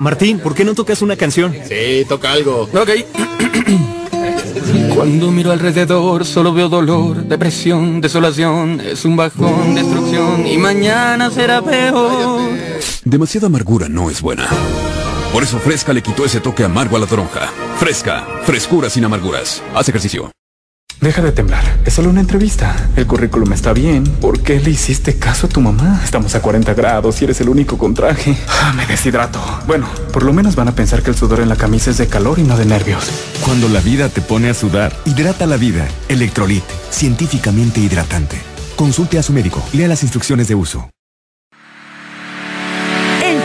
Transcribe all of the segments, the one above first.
Martín, ¿por qué no tocas una canción? Sí, toca algo. Ok. Cuando miro alrededor solo veo dolor, depresión, desolación, es un bajón, destrucción y mañana será peor. Demasiada amargura no es buena. Por eso Fresca le quitó ese toque amargo a la toronja. Fresca, frescura sin amarguras. Haz ejercicio. Deja de temblar, es solo una entrevista. El currículum está bien. ¿Por qué le hiciste caso a tu mamá? Estamos a 40 grados y eres el único con traje. Ah, me deshidrato. Bueno, por lo menos van a pensar que el sudor en la camisa es de calor y no de nervios. Cuando la vida te pone a sudar, hidrata la vida. Electrolit, científicamente hidratante. Consulte a su médico. Lea las instrucciones de uso.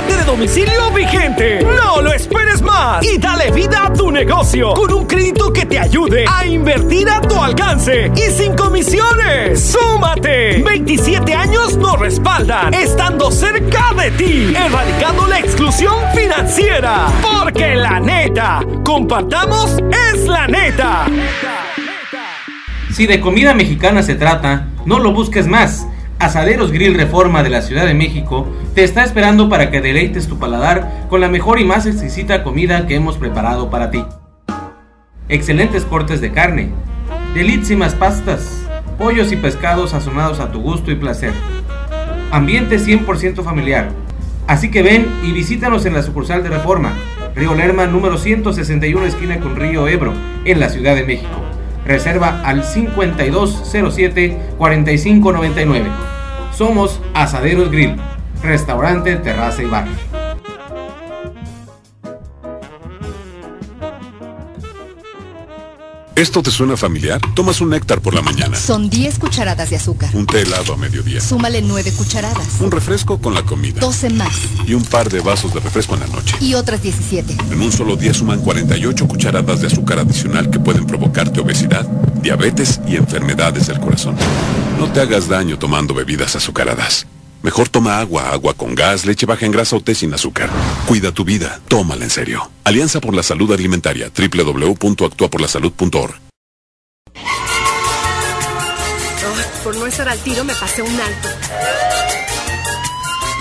de domicilio vigente. No lo esperes más y dale vida a tu negocio con un crédito que te ayude a invertir a tu alcance y sin comisiones. ¡Súmate! 27 años nos respaldan, estando cerca de ti, erradicando la exclusión financiera. Porque la neta, compartamos es la neta. Si de comida mexicana se trata, no lo busques más. Asaderos Grill Reforma de la Ciudad de México te está esperando para que deleites tu paladar con la mejor y más exquisita comida que hemos preparado para ti. Excelentes cortes de carne, delísimas pastas, pollos y pescados sazonados a tu gusto y placer. Ambiente 100% familiar. Así que ven y visítanos en la sucursal de Reforma, Río Lerma número 161 esquina con Río Ebro, en la Ciudad de México. Reserva al 5207-4599. Somos Asaderos Grill, restaurante, terraza y bar. ¿Esto te suena familiar? Tomas un néctar por la mañana. Son 10 cucharadas de azúcar. Un té helado a mediodía. Súmale 9 cucharadas. Un refresco con la comida. 12 más. Y un par de vasos de refresco en la noche. Y otras 17. En un solo día suman 48 cucharadas de azúcar adicional que pueden provocarte obesidad, diabetes y enfermedades del corazón. No te hagas daño tomando bebidas azucaradas. Mejor toma agua, agua con gas, leche baja en grasa o té sin azúcar. Cuida tu vida, tómala en serio. Alianza por la Salud Alimentaria, www.actuaporlasalud.org. por no estar al tiro me pasé un alto.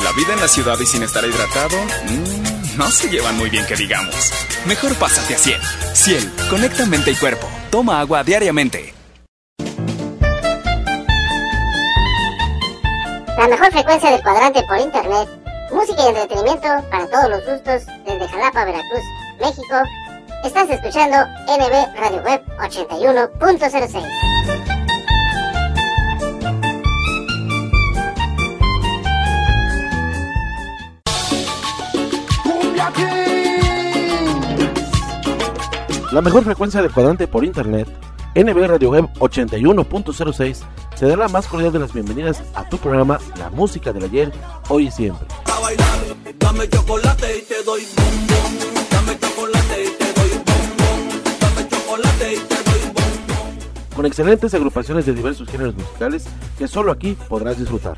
La vida en la ciudad y sin estar hidratado, mmm, no se llevan muy bien que digamos. Mejor pásate a Ciel. Ciel, conecta mente y cuerpo. Toma agua diariamente. La mejor frecuencia del cuadrante por internet. Música y entretenimiento para todos los gustos desde Jalapa, Veracruz, México. Estás escuchando NB Radio Web 81.06. La mejor frecuencia del cuadrante por internet, NB Radio Web 81.06, te da la más cordial de las bienvenidas a tu programa La Música del Ayer, Hoy y Siempre. Dame chocolate y te doy bombón. Dame chocolate y te doy bombón. Dame chocolate y te doy bombón. Con excelentes agrupaciones de diversos géneros musicales que solo aquí podrás disfrutar.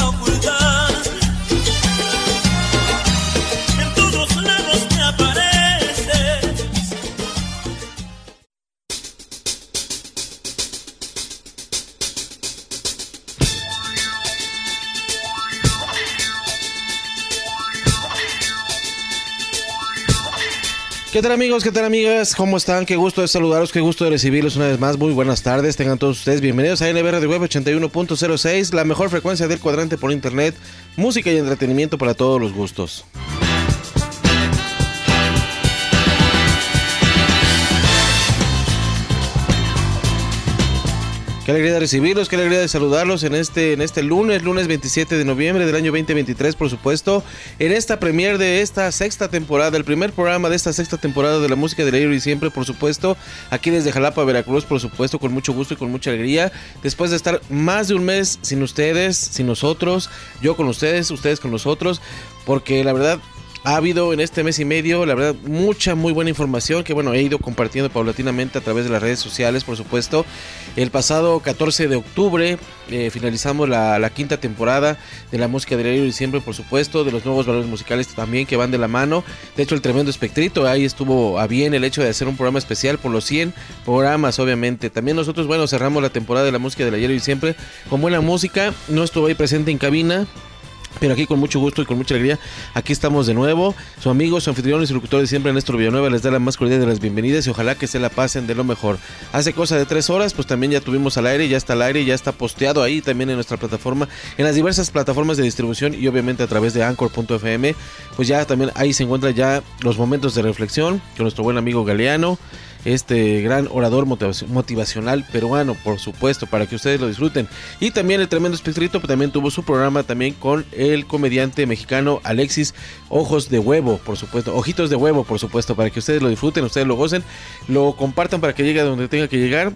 ¿Qué tal amigos? ¿Qué tal amigas? ¿Cómo están? Qué gusto de saludarlos, qué gusto de recibirlos una vez más. Muy buenas tardes, tengan todos ustedes bienvenidos a NBR de Web 81.06, la mejor frecuencia del cuadrante por internet, música y entretenimiento para todos los gustos. Qué alegría de recibirlos, qué alegría de saludarlos en este, en este lunes, lunes 27 de noviembre del año 2023, por supuesto, en esta premier de esta sexta temporada, el primer programa de esta sexta temporada de la música de ayer y siempre, por supuesto, aquí desde Jalapa, Veracruz, por supuesto, con mucho gusto y con mucha alegría, después de estar más de un mes sin ustedes, sin nosotros, yo con ustedes, ustedes con nosotros, porque la verdad ha habido en este mes y medio, la verdad, mucha, muy buena información que, bueno, he ido compartiendo paulatinamente a través de las redes sociales, por supuesto. El pasado 14 de octubre eh, finalizamos la, quinta temporada de la música de y siempre, por supuesto, de los nuevos valores musicales también que van de la mano. De hecho, el tremendo espectrito, ahí estuvo a bien el hecho de hacer un programa especial por los 100 programas, obviamente. También nosotros, bueno, cerramos la temporada de la música de ayer y siempre con buena música. No estuvo ahí presente en cabina, pero aquí con mucho gusto y con mucha alegría, aquí estamos de nuevo. Su amigo, su anfitrión y su locutor de siempre, Néstor Villanueva, les da la más cordial de las bienvenidas y ojalá que se la pasen de lo mejor. Hace cosa de tres horas, pues también ya tuvimos al aire, ya está al aire, ya está posteado ahí también en nuestra plataforma, en las diversas plataformas de distribución y obviamente a través de anchor.fm. Pues ya también ahí se encuentran ya los momentos de reflexión con nuestro buen amigo Galeano este gran orador motivacional peruano, por supuesto, para que ustedes lo disfruten. Y también el tremendo espectrito pues, también tuvo su programa también con el comediante mexicano Alexis Ojos de Huevo, por supuesto, Ojitos de Huevo, por supuesto, para que ustedes lo disfruten, ustedes lo gocen, lo compartan para que llegue a donde tenga que llegar.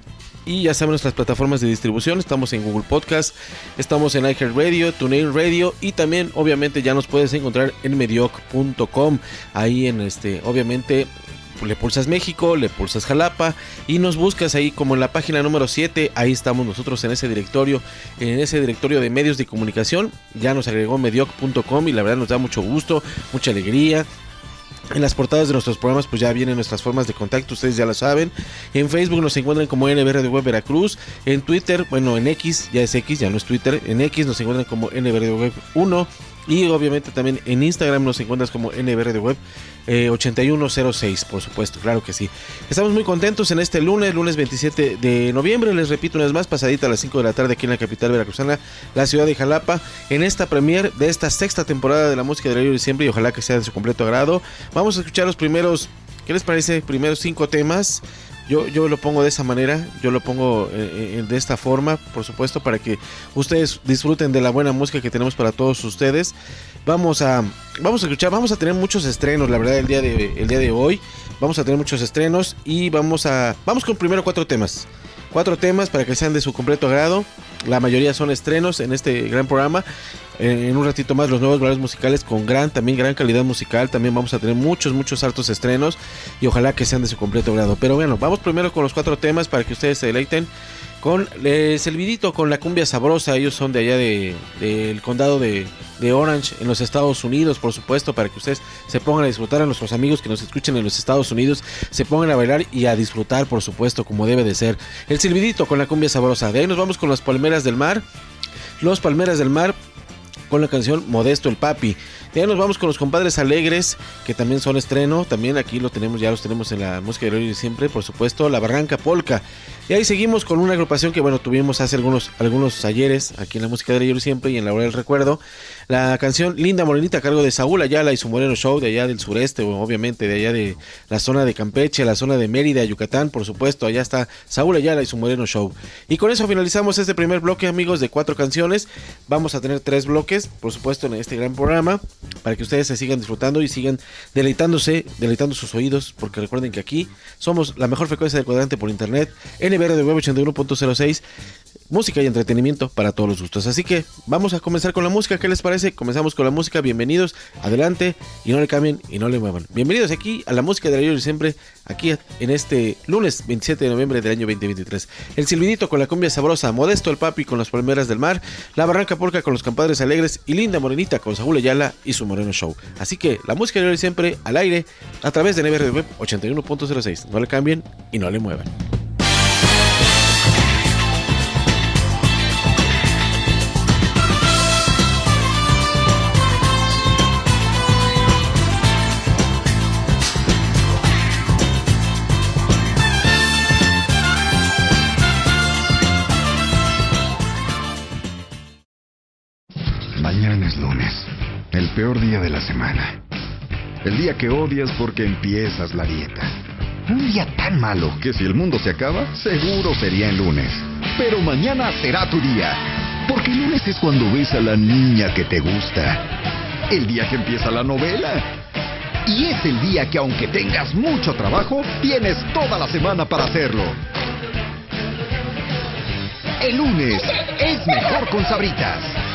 Y ya saben nuestras plataformas de distribución. Estamos en Google Podcast, estamos en iHeartRadio, TuneIn Radio y también, obviamente, ya nos puedes encontrar en medioc.com. Ahí en este, obviamente, le pulsas México, le pulsas Jalapa y nos buscas ahí como en la página número 7, ahí estamos nosotros en ese directorio, en ese directorio de medios de comunicación, ya nos agregó medioc.com y la verdad nos da mucho gusto, mucha alegría, en las portadas de nuestros programas pues ya vienen nuestras formas de contacto, ustedes ya lo saben. En Facebook nos encuentran como NBR de Veracruz. En Twitter, bueno, en X, ya es X, ya no es Twitter. En X nos encuentran como NBR de Web 1. Y obviamente también en Instagram nos encuentras como NBR de Web 8106, eh, por supuesto, claro que sí. Estamos muy contentos en este lunes, lunes 27 de noviembre, les repito una vez más, pasadita a las 5 de la tarde aquí en la capital veracruzana, la ciudad de Jalapa, en esta premier de esta sexta temporada de la música de Radio siempre y ojalá que sea de su completo agrado. Vamos a escuchar los primeros, ¿qué les parece? Primeros cinco temas. Yo, yo lo pongo de esa manera, yo lo pongo eh, eh, de esta forma, por supuesto, para que ustedes disfruten de la buena música que tenemos para todos ustedes. Vamos a, vamos a escuchar, vamos a tener muchos estrenos, la verdad, el día de, el día de hoy. Vamos a tener muchos estrenos y vamos a, vamos con primero cuatro temas. Cuatro temas para que sean de su completo agrado. La mayoría son estrenos en este gran programa. En, un ratito más los nuevos valores musicales con gran, también gran calidad musical. También vamos a tener muchos, muchos hartos estrenos. Y ojalá que sean de su completo agrado. Pero bueno, vamos primero con los cuatro temas para que ustedes se deleiten con el Silvidito, con la cumbia sabrosa. Ellos son de allá del condado de, Orange, en los Estados Unidos, por supuesto, para que ustedes se pongan a disfrutar. A nuestros amigos que nos escuchen en los Estados Unidos, se pongan a bailar y a disfrutar, por supuesto, como debe de ser. El Silvidito con la cumbia sabrosa. De ahí nos vamos con las Palmeras del Mar. Los Palmeras del Mar con la canción Modesto el Papi. De ahí nos vamos con los compadres alegres, que también son estreno. También aquí lo tenemos, ya los tenemos en la música de hoy siempre, por supuesto, La Barranca Polka. Y ahí seguimos con una agrupación que, bueno, tuvimos hace algunos, algunos ayeres aquí en la música de ayer siempre y en la hora del recuerdo. La canción Linda Morenita a cargo de Saúl Ayala y su Moreno Show de allá del sureste, obviamente de allá de la zona de Campeche, la zona de Mérida, Yucatán, por supuesto. Allá está Saúl Ayala y su Moreno Show. Y con eso finalizamos este primer bloque, amigos, de cuatro canciones. Vamos a tener tres bloques, por supuesto, en este gran programa, para que ustedes se sigan disfrutando y sigan deleitándose, deleitando sus oídos, porque recuerden que aquí somos la mejor frecuencia del cuadrante por internet. En NBR de Web 81.06 música y entretenimiento para todos los gustos. Así que vamos a comenzar con la música. ¿Qué les parece? Comenzamos con la música. Bienvenidos, adelante y no le cambien y no le muevan. Bienvenidos aquí a la música de la y siempre, aquí en este lunes 27 de noviembre del año 2023. El silbidito con la cumbia sabrosa, Modesto el Papi con las palmeras del mar, La Barranca Porca con los campadres alegres y Linda Morenita con Saúl Ayala y su Moreno Show. Así que la música de la siempre al aire a través de NBR Web 81.06. No le cambien y no le muevan. Es lunes, el peor día de la semana. El día que odias porque empiezas la dieta. Un día tan malo que si el mundo se acaba, seguro sería el lunes. Pero mañana será tu día. Porque el lunes es cuando ves a la niña que te gusta. El día que empieza la novela. Y es el día que aunque tengas mucho trabajo, tienes toda la semana para hacerlo. El lunes es mejor con sabritas.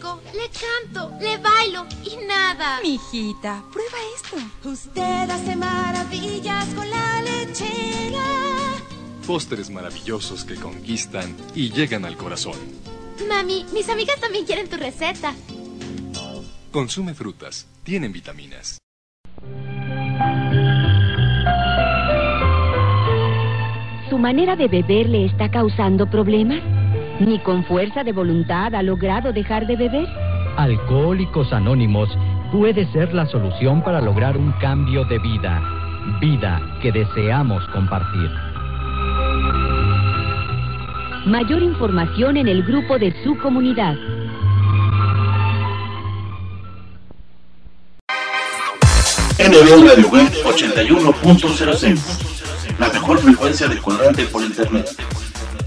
canto, le bailo y nada. Mijita, prueba esto. Usted hace maravillas con la lechera. Pósteres maravillosos que conquistan y llegan al corazón. Mami, mis amigas también quieren tu receta. Consume frutas, tienen vitaminas. ¿Su manera de beber le está causando problemas? ¿Ni con fuerza de voluntad ha logrado dejar de beber? Alcohólicos Anónimos puede ser la solución para lograr un cambio de vida. Vida que deseamos compartir. Mayor información en el grupo de su comunidad. NB Radio Web 81.06 La mejor frecuencia de cuadrante por internet.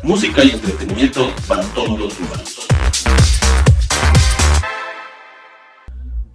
Música y entretenimiento para todos los humanos.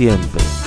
Siempre.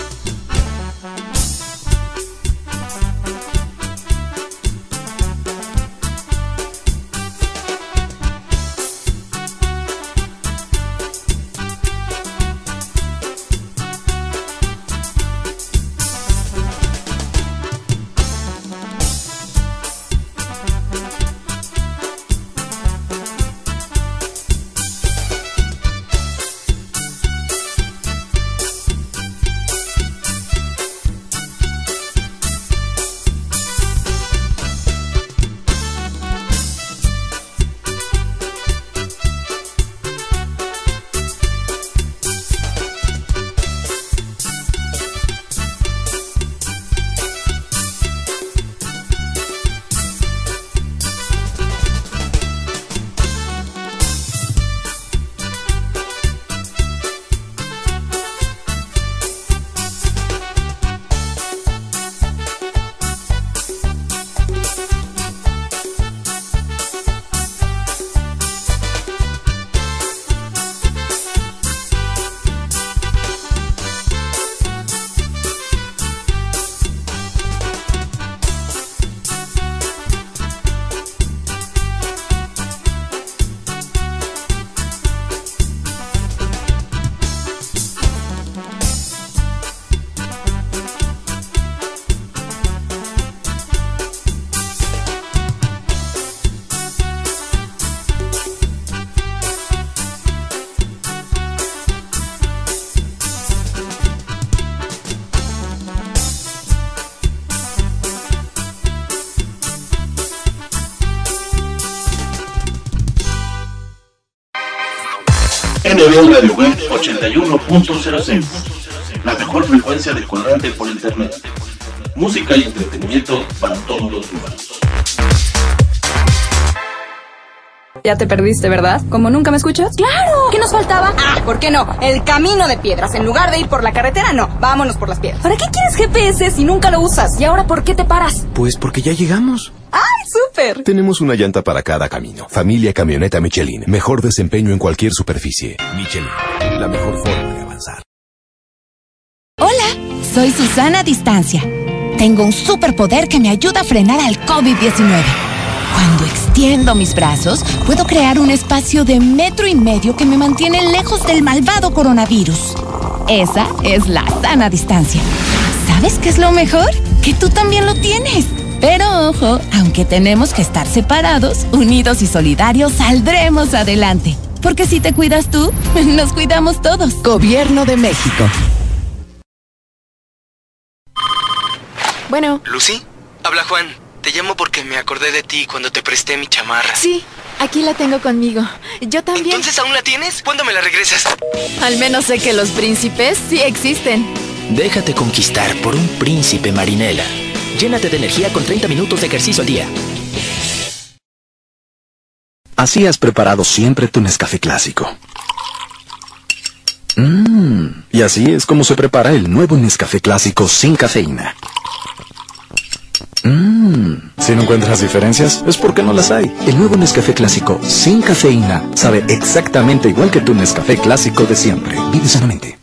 81.06. La mejor frecuencia de cuadrante por internet. Música y entretenimiento para todos los humanos. Ya te perdiste, ¿verdad? ¿Como nunca me escuchas? ¡Claro! ¿Qué nos faltaba? Ah, ¿por qué no? El camino de piedras. En lugar de ir por la carretera, no. Vámonos por las piedras. ¿Para qué quieres GPS si nunca lo usas? ¿Y ahora por qué te paras? Pues porque ya llegamos. Tenemos una llanta para cada camino. Familia Camioneta Michelin. Mejor desempeño en cualquier superficie. Michelin. La mejor forma de avanzar. Hola, soy Susana a Distancia. Tengo un superpoder que me ayuda a frenar al COVID-19. Cuando extiendo mis brazos, puedo crear un espacio de metro y medio que me mantiene lejos del malvado coronavirus. Esa es la sana distancia. ¿Sabes qué es lo mejor? Que tú también lo tienes. Pero ojo, aunque tenemos que estar separados, unidos y solidarios, saldremos adelante. Porque si te cuidas tú, nos cuidamos todos. Gobierno de México. Bueno, Lucy, habla Juan. Te llamo porque me acordé de ti cuando te presté mi chamarra. sí, aquí la tengo conmigo. Yo también. ¿Entonces aún la tienes? ¿Cuándo me la regresas? Al menos sé que los príncipes sí existen. Déjate conquistar por un príncipe marinela. Llénate de energía con 30 minutos de ejercicio al día. Así has preparado siempre tu Nescafé clásico. Mmm, y así es como se prepara el nuevo Nescafé clásico sin cafeína. Mmm, si no encuentras diferencias, es porque no las hay. El nuevo Nescafé clásico sin cafeína sabe exactamente igual que tu Nescafé clásico de siempre. Vive sanamente.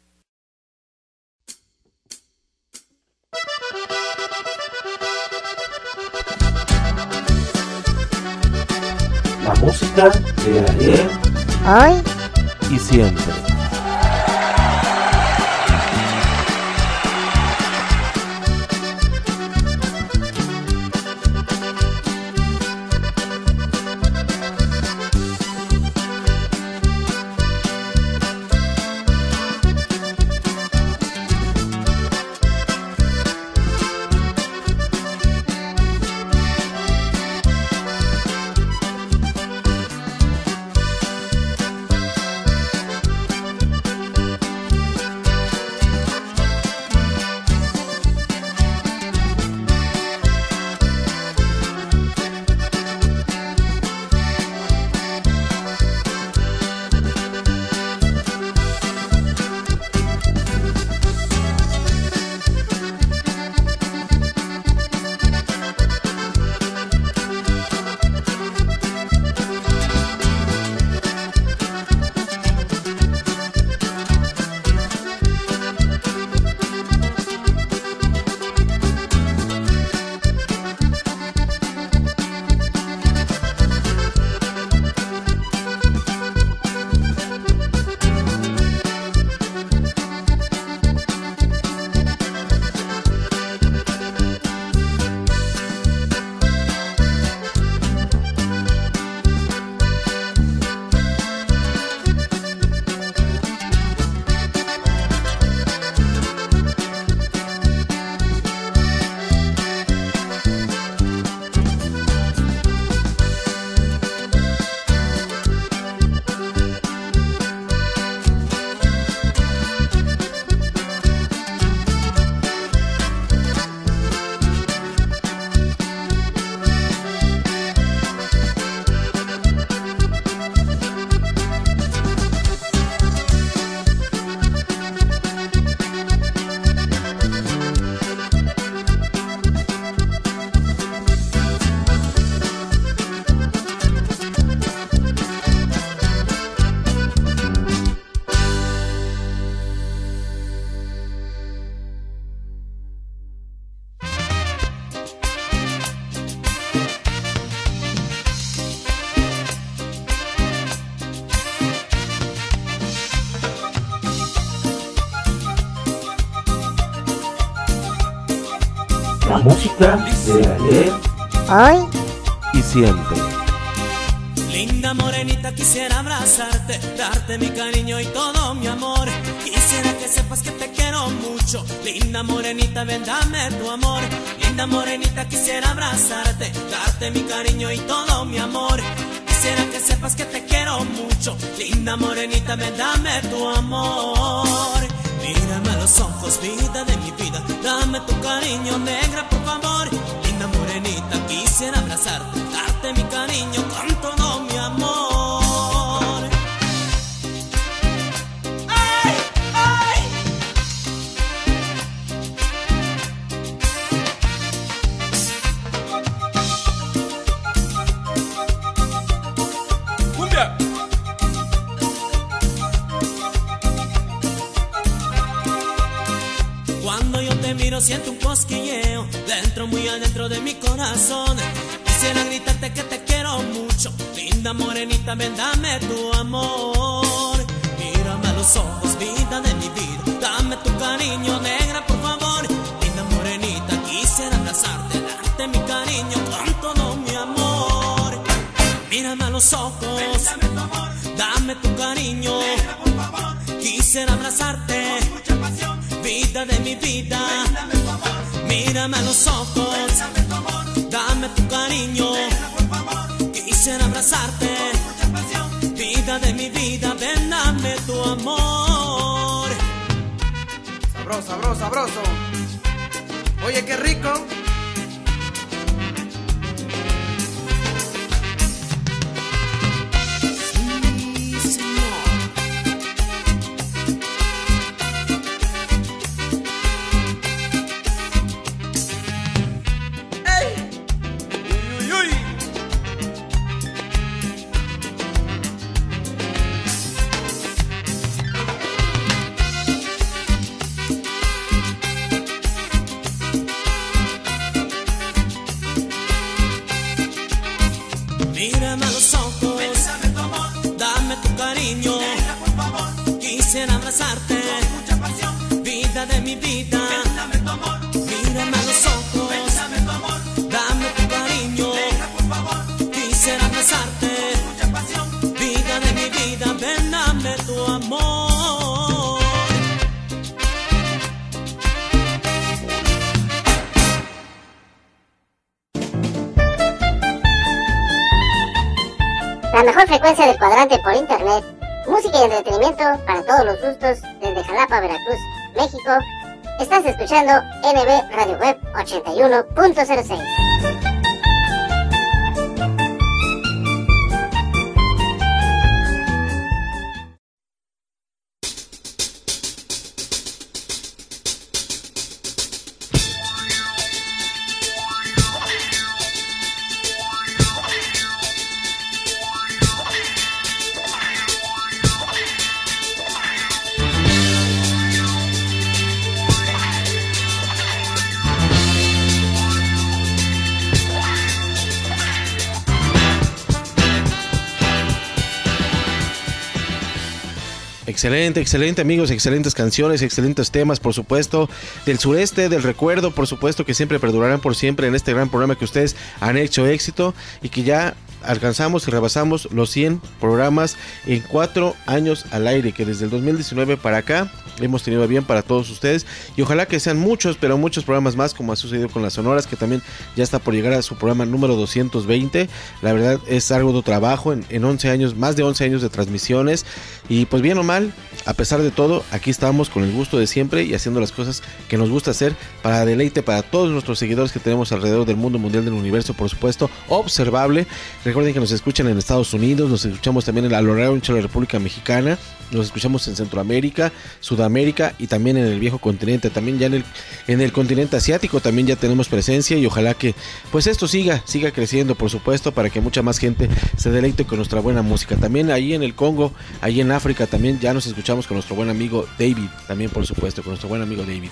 Música de ayer Hoy y siempre. Hoy y siempre. Linda morenita, quisiera abrazarte, darte mi cariño y todo mi amor. Quisiera que sepas que te quiero mucho. Linda morenita, ven, dame tu amor. Linda morenita, quisiera abrazarte, darte mi cariño y todo mi amor. Quisiera que sepas que te quiero mucho. Linda morenita, ven, dame tu amor. Mírame a los ojos, vida de mi vida. Dame tu cariño, negra, por favor. Linda morenita, quisiera abrazarte, darte mi cariño con todo mi amor. ¡Ay, ay! ¡Cumbia! Cuando yo te miro siento un cosquilleo muy adentro de mi corazón. Quisiera gritarte que te quiero mucho, linda morenita, ven dame tu amor. Mírame a los ojos, vida de mi vida, dame tu cariño, negra, por favor. Linda morenita, quisiera abrazarte, darte mi cariño con todo mi amor. Mírame a los ojos, dame tu cariño, quisiera abrazarte vida de mi vida. Mírame a los ojos, dame tu cariño. Quisiera abrazarte, vida de mi vida. Ven, dame tu amor. Sabroso, sabroso, sabroso. Oye, qué rico. Abrazarte, vida de mi vida. Mírame a los ojos, dame tu cariño. Quisiera abrazarte, vida de mi vida. Ven, dame tu amor. La mejor frecuencia del cuadrante por internet. Entretenimiento para todos los gustos desde Jalapa, Veracruz, México. Estás escuchando NB Radio Web 81.06. Excelente, excelente amigos, excelentes canciones, excelentes temas, por supuesto, del sureste, del recuerdo, por supuesto, que siempre perdurarán por siempre en este gran programa que ustedes han hecho éxito y que ya alcanzamos y rebasamos los 100 programas en cuatro años al aire, que desde el 2019 para acá hemos tenido bien para todos ustedes y ojalá que sean muchos, pero muchos programas más como ha sucedido con las Sonoras, que también ya está por llegar a su programa número 220. La verdad es algo de trabajo en, en 11 años, más de 11 años de transmisiones y pues bien o mal, a pesar de todo, aquí estamos con el gusto de siempre y haciendo las cosas que nos gusta hacer para deleite para todos nuestros seguidores que tenemos alrededor del mundo mundial del universo, por supuesto, observable. Recuerden que nos escuchan en Estados Unidos, nos escuchamos también en la largo ancho de la República Mexicana, nos escuchamos en Centroamérica, Sudamérica y también en el viejo continente, también ya en el, en el continente asiático también ya tenemos presencia y ojalá que pues esto siga, siga creciendo por supuesto para que mucha más gente se deleite con nuestra buena música. También ahí en el Congo, ahí en África también ya nos escuchamos con nuestro buen amigo David, también por supuesto con nuestro buen amigo David.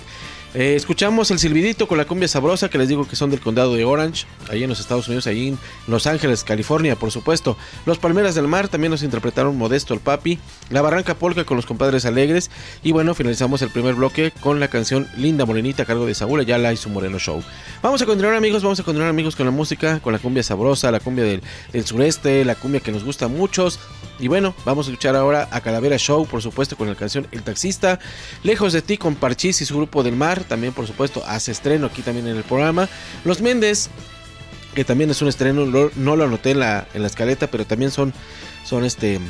Eh, escuchamos el silbidito con la cumbia sabrosa que les digo que son del condado de Orange, ahí en los Estados Unidos, ahí en Los Ángeles, California, por supuesto. Los Palmeras del Mar también nos interpretaron Modesto el Papi, La Barranca Polka con los compadres alegres y bueno, finalizamos el primer bloque con la canción Linda Morenita a cargo de Saúl Ayala y su Moreno Show. Vamos a continuar amigos, vamos a continuar amigos con la música, con la cumbia sabrosa, la cumbia del, del sureste, la cumbia que nos gusta a muchos. Y bueno, vamos a escuchar ahora a Calavera Show, por supuesto, con la canción El Taxista. Lejos de ti con Parchís y su grupo del mar. También, por supuesto, hace estreno aquí también en el programa. Los Méndez, que también es un estreno, no lo anoté en la, en la escaleta, pero también son, son este.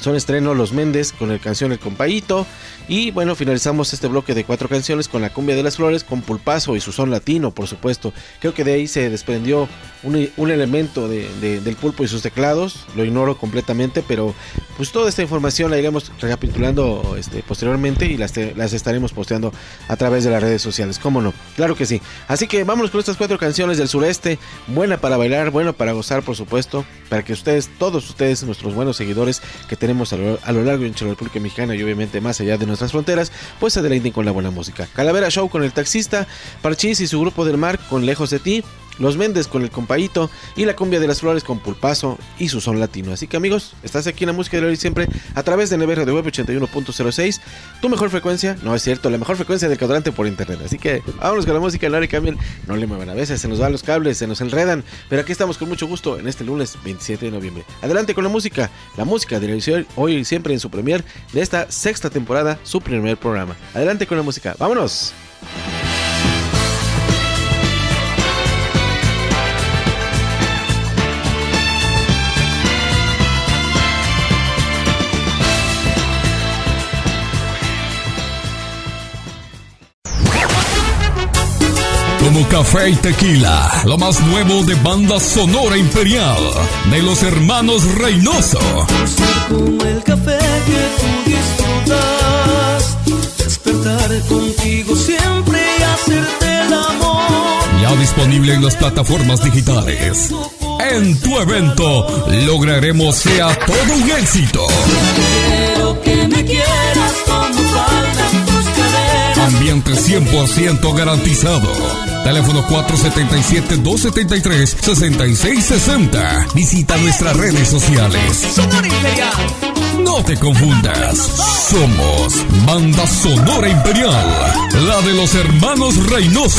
Son estreno Los Méndez con la canción El Compayito. Y bueno, finalizamos este bloque de cuatro canciones con la cumbia de las flores, con Pulpazo y su son latino, por supuesto. Creo que de ahí se desprendió un, un elemento de- de- del pulpo y sus teclados. Lo ignoro completamente, pero pues toda esta información la iremos recapitulando este, posteriormente y las, las estaremos posteando a través de las redes sociales. ¿Cómo no? Claro que sí. Así que vámonos con estas cuatro canciones del sureste. Buena para bailar, buena para gozar, por supuesto. Para que ustedes, todos ustedes, nuestros buenos seguidores que tenemos a lo, a lo largo de la República Mexicana y obviamente más allá de nuestras fronteras, pues se deleiten con la buena música. Calavera Show con el taxista, Parchís y su grupo del mar con Lejos de ti. Los Méndez con el Compaíto y la cumbia de las flores con Pulpazo y su son latino. Así que amigos, estás aquí en la música de hoy siempre a través de NB Radio Web 81.06. Tu mejor frecuencia, no es cierto, la mejor frecuencia del cuadrante por internet. Así que vámonos con la música, no le cambien, no le muevan a veces, se nos van los cables, se nos enredan. Pero aquí estamos con mucho gusto en este lunes 27 de noviembre. Adelante con la música, la música de hoy y siempre en su premier de esta sexta temporada, su primer programa. Adelante con la música, vámonos. Como café y tequila, lo más nuevo de banda sonora imperial de los hermanos Reynoso. Como el café que tú disfrutas, despertar contigo siempre y hacerte el amor. Ya disponible en las plataformas digitales. En tu evento lograremos sea todo un éxito. Quiero que me quieras como. Ambiente 100% garantizado. Teléfono 477-273-6660. Visita nuestras redes sociales. Sonora Imperial. No te confundas. Somos Banda Sonora Imperial. La de los hermanos Reynoso.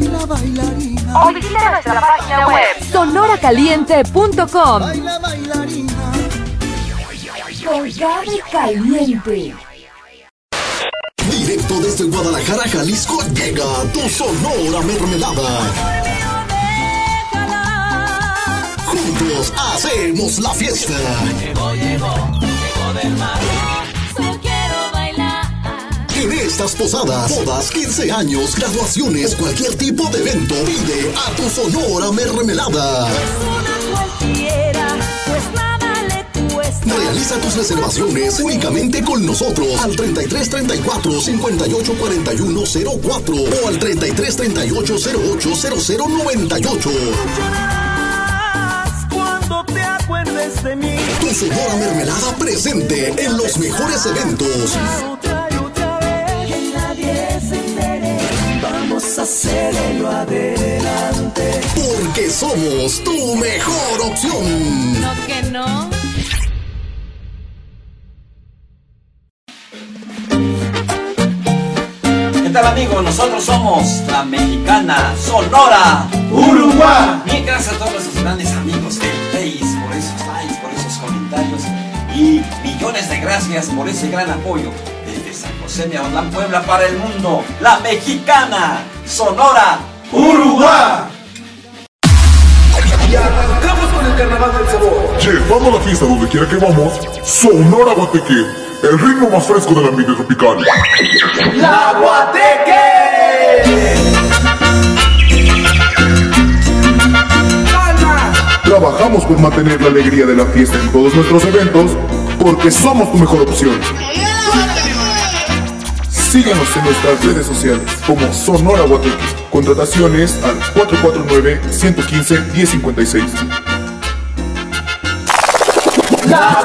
Baila, bailarina. O visita nuestra página web sonoracaliente.com. Baila, bailarina. Con Gaby Caliente. Directo desde Guadalajara, Jalisco, llega tu Sonora Mermelada. Juntos hacemos la fiesta. Llegó, llegó, llegó del mar. En estas posadas, bodas, 15 años, graduaciones, cualquier tipo de evento, pide a tu Sonora Mermelada. Cualquiera, pues nada le cuesta. Realiza tus reservaciones únicamente con nosotros al 33 34 58 41 04 o al 33 38 08 00 98. Cuando te acuerdes de mí. Tu Sonora Mermelada presente en los mejores eventos. Hacerlo adelante. Porque somos tu mejor opción. No que no. ¿Qué tal amigos? Nosotros somos la mexicana Sonora Uruguay. Bien, gracias a todos nuestros grandes amigos del Face por esos likes, por esos comentarios y millones de gracias por ese gran apoyo desde San José de Puebla para el mundo. La mexicana Sonora Uruguay. Y arrancamos con el carnaval del sabor. Llevando la fiesta donde quiera que vamos, Sonora Guateque, el ritmo más fresco del ambiente tropical. ¡La Guateque! Trabajamos por mantener la alegría de la fiesta en todos nuestros eventos, porque somos tu mejor opción. Síguenos en nuestras redes sociales como Sonora Guateque. Contrataciones al 449-115-1056. ¡La!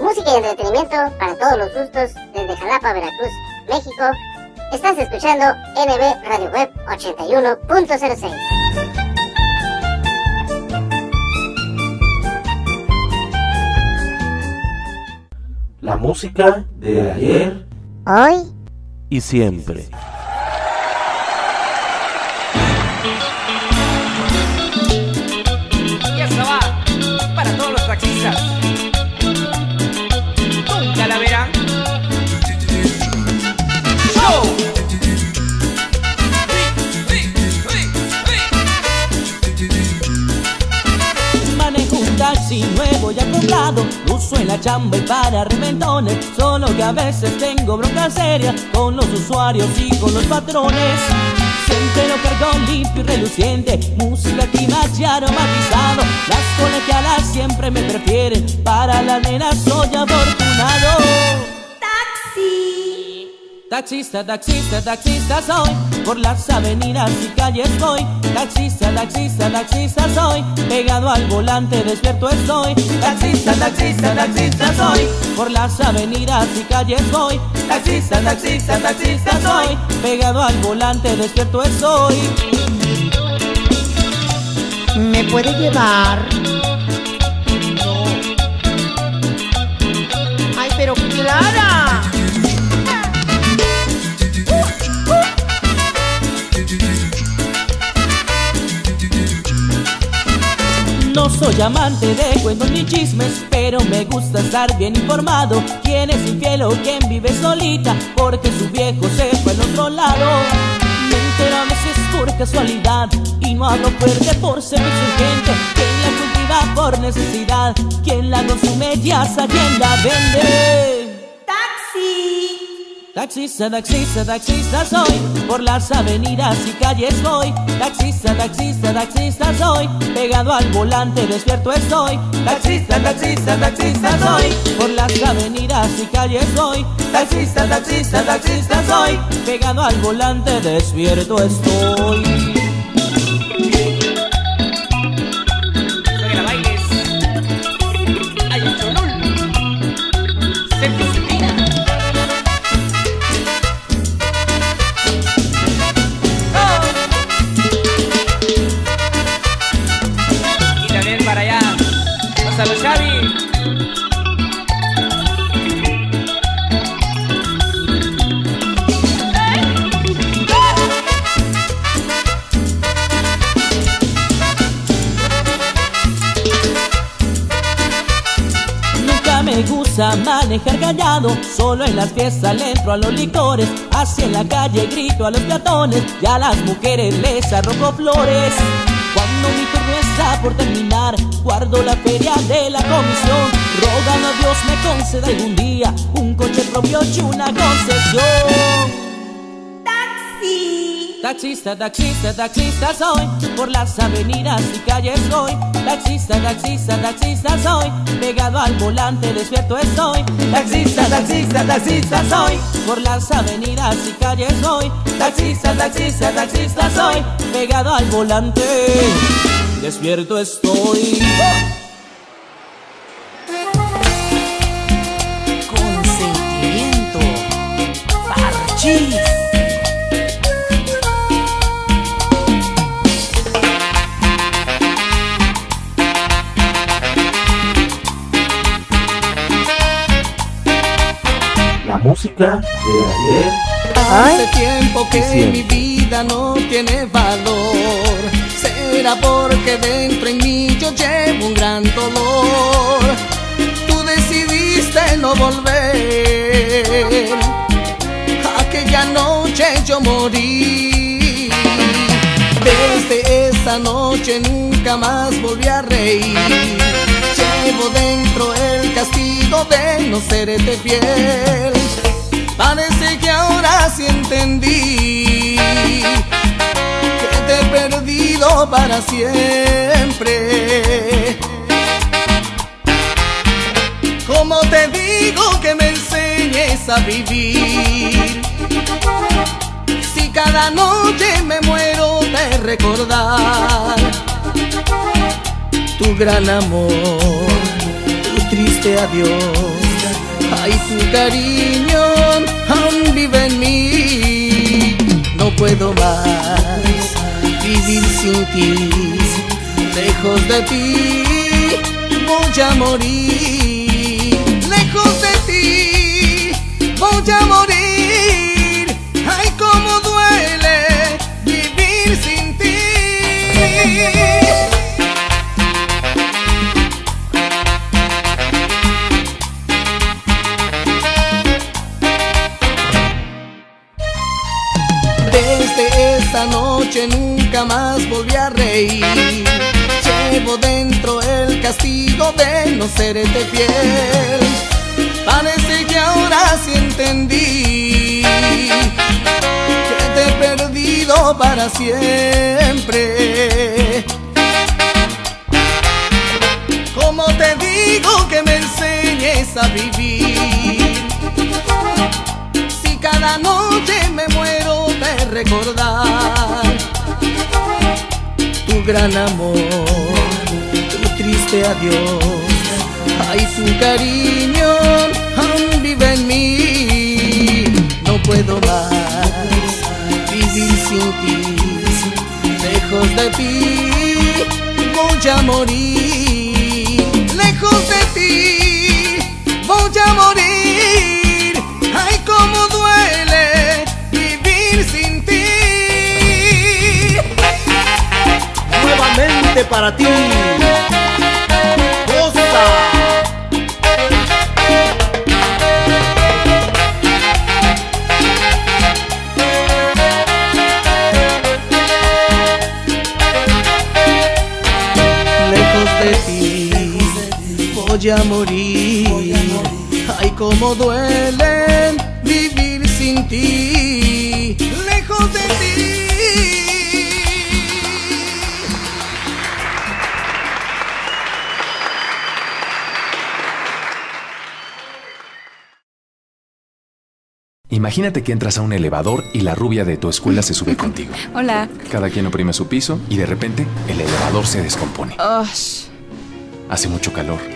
Música y entretenimiento para todos los gustos desde Jalapa, Veracruz, México. Estás escuchando NB Radio Web 81.06. La música de ayer Hoy y siempre. Lo uso en la chamba y para reventones. Solo que a veces tengo bronca seria con los usuarios y con los patrones. Siempre lo cargo limpio y reluciente, música clima y aromatizado. Las colegialas siempre me prefieren, para las nenas soy afortunado. Taxi. Taxista, taxista, taxista soy, por las avenidas y calles voy. Taxista, taxista, taxista soy, pegado al volante despierto estoy. Taxista, taxista, taxista soy, por las avenidas y calles voy. Taxista, taxista, taxista soy, pegado al volante despierto estoy. ¿Me puede llevar? ¡Ay, pero Clara! No soy amante de cuentos ni chismes, pero me gusta estar bien informado. Quién es infiel o quién vive solita, porque su viejo se fue al otro lado. Me entero a veces por casualidad y no hablo fuerte por ser insurgente. Quien la cultiva por necesidad, quien la consume ya sabe quién la vende. Taxi. Taxista, taxista, taxista soy, por las avenidas y calles voy. Taxista, taxista, taxista soy, pegado al volante despierto estoy. Taxista, taxista, taxista soy, por las avenidas y calles voy. Taxista, taxista, taxista soy, pegado al volante despierto estoy. Callado, solo en las fiestas le entro a los licores, así en la calle grito a los peatones y a las mujeres les arrojo flores. Cuando mi turno está por terminar, guardo la feria de la comisión, rogando a Dios me conceda algún día un coche propio y una concesión. Taxista, taxista, taxista soy, por las avenidas y calles voy. Taxista, taxista, taxista soy, pegado al volante despierto estoy. Taxista, taxista, taxista soy, por las avenidas y calles voy. Taxista, taxista, taxista soy, pegado al volante despierto estoy. Consentimiento. Parchís. Música de ayer. Hace tiempo que mi vida no tiene valor. Será porque dentro en mí yo llevo un gran dolor. Tú decidiste no volver. Aquella noche yo morí. Desde esa noche nunca más volví a reír. Llevo dentro el castigo de no serte fiel. Parece que ahora sí entendí que te he perdido para siempre. Como te digo que me enseñes a vivir? Si cada noche me muero de recordar tu gran amor, tu triste adiós. Ay, tu cariño vive en mí. No puedo más vivir sin ti. Lejos de ti voy a morir. Lejos de ti voy a morir. No serte fiel. Parece que ahora sí entendí que te he perdido para siempre. Como te digo que me enseñes a vivir? Si cada noche me muero de recordar tu gran amor, tu triste adiós. Ay, tu cariño aún vive en mí. No puedo más vivir sin ti. Lejos de ti voy a morir. Lejos de ti voy a morir. Ay, cómo duele vivir sin ti. Nuevamente para ti. Voy a morir. Ay, cómo duele vivir sin ti, lejos de ti. Imagínate que entras a un elevador y la rubia de tu escuela se sube contigo. Hola. Cada quien oprime su piso y de repente el elevador se descompone. Ush. Hace mucho calor.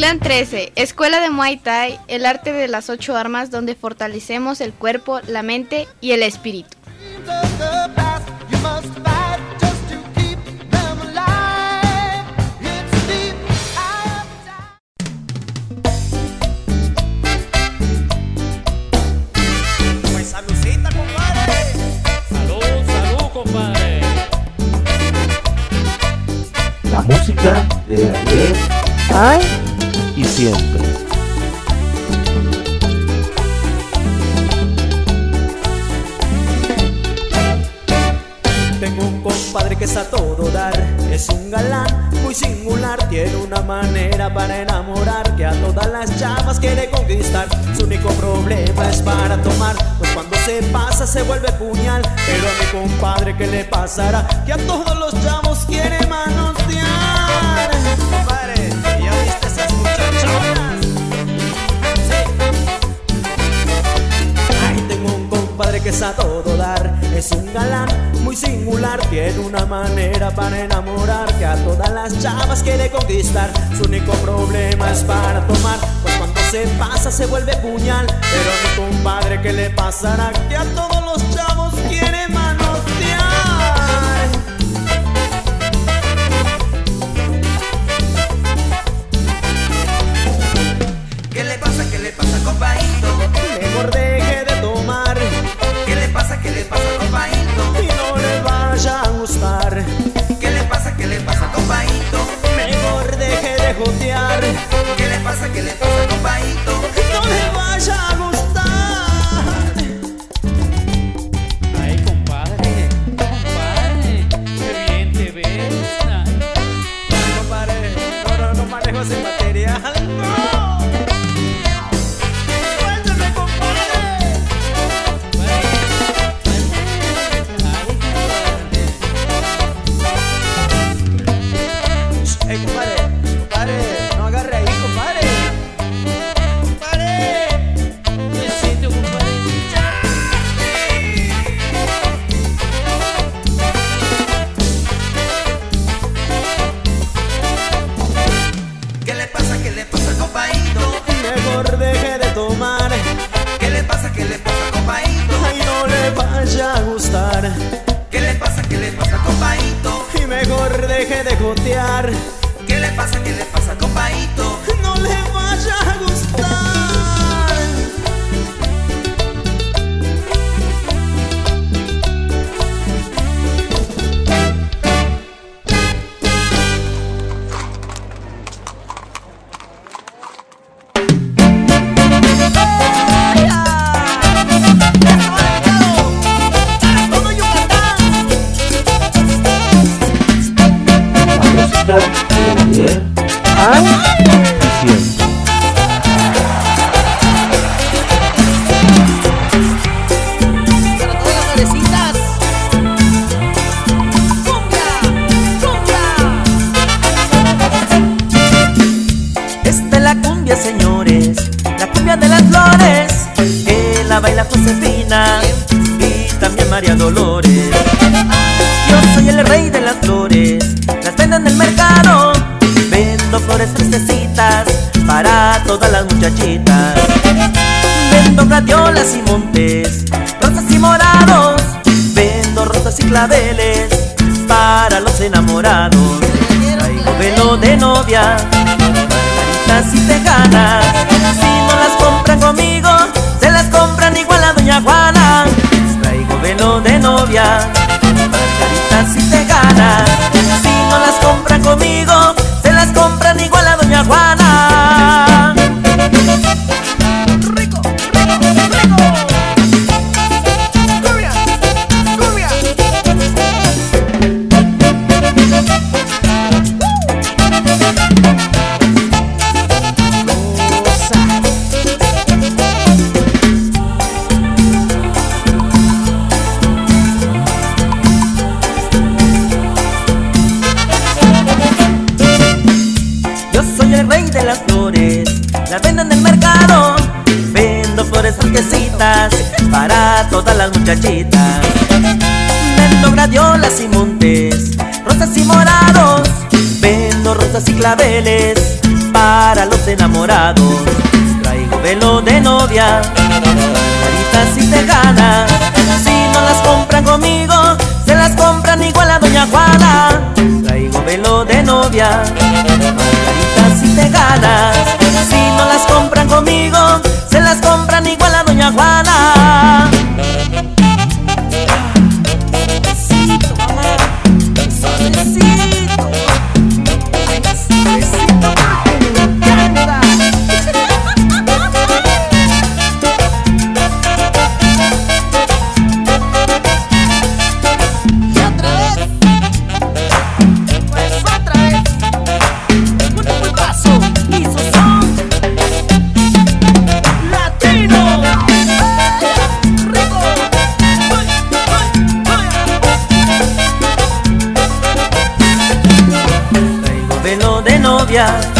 Clan 13, Escuela de Muay Thai, el arte de las ocho armas donde fortalecemos el cuerpo, la mente y el espíritu. Pues saludcita, compadre. Salud, salud, compadre. La música de ayer, ay siempre. Tengo un compadre que es a todo dar, es un galán muy singular, tiene una manera para enamorar que a todas las llamas quiere conquistar. Su único problema es para tomar, pues cuando se pasa se vuelve puñal. Pero a mi compadre, ¿qué le pasará? Que a todos los chavos quiere manosear. Es a todo dar, es un galán muy singular, tiene una manera para enamorar que a todas las chavas quiere conquistar. Su único problema es para tomar, pues cuando se pasa se vuelve puñal. Pero mi compadre, ¿qué le pasará? Que a todos Josefina y también María Dolores. Yo soy el rey de las flores, las vendo en el mercado, vendo flores fresquecitas para todas las muchachitas. Vendo gladiolas y montes, rosas y morados, vendo rosas y claveles para los enamorados. Traigo velo de novia, margaritas y tejanas. Novia, margaritas y tejanas. Si muchachitas. Vendo gladiolas y montes, rosas y morados. Vendo rosas y claveles para los enamorados. Traigo velo de novia, caritas y tejanas. Si no las compran conmigo, se las compran igual a Doña Juana. Traigo velo de novia, margaritas y tejanas. Si no las compran conmigo, se las compran igual a Doña Juana. De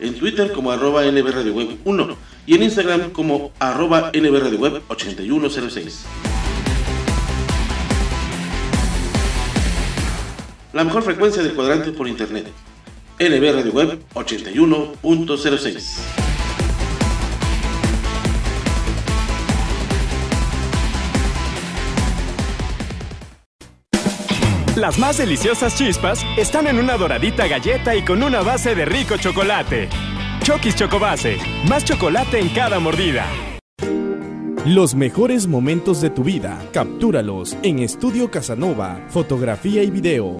en Twitter como arroba nbradioweb1 y en Instagram como arroba nbradioweb8106. La mejor frecuencia del cuadrante por internet, nbradioweb81.06. Las más deliciosas chispas están en una doradita galleta y con una base de rico chocolate. Chokis Chocobase, más chocolate en cada mordida. Los mejores momentos de tu vida, captúralos en Estudio Casanova, fotografía y video.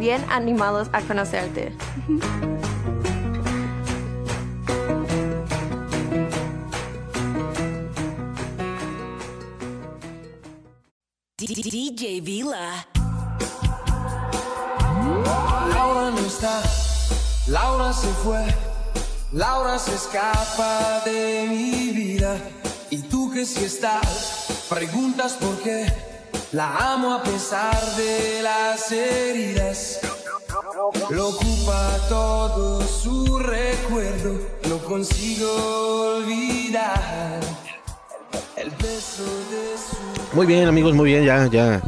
bien animados a conocerte. DJ Vila. Laura no está, Laura se fue, Laura se escapa de mi vida. Y tú que que si estás, preguntas por qué. La amo a pesar de las heridas. Lo ocupa todo su recuerdo, no consigo olvidar el beso de su. Muy bien, amigos, muy bien, ya, ya.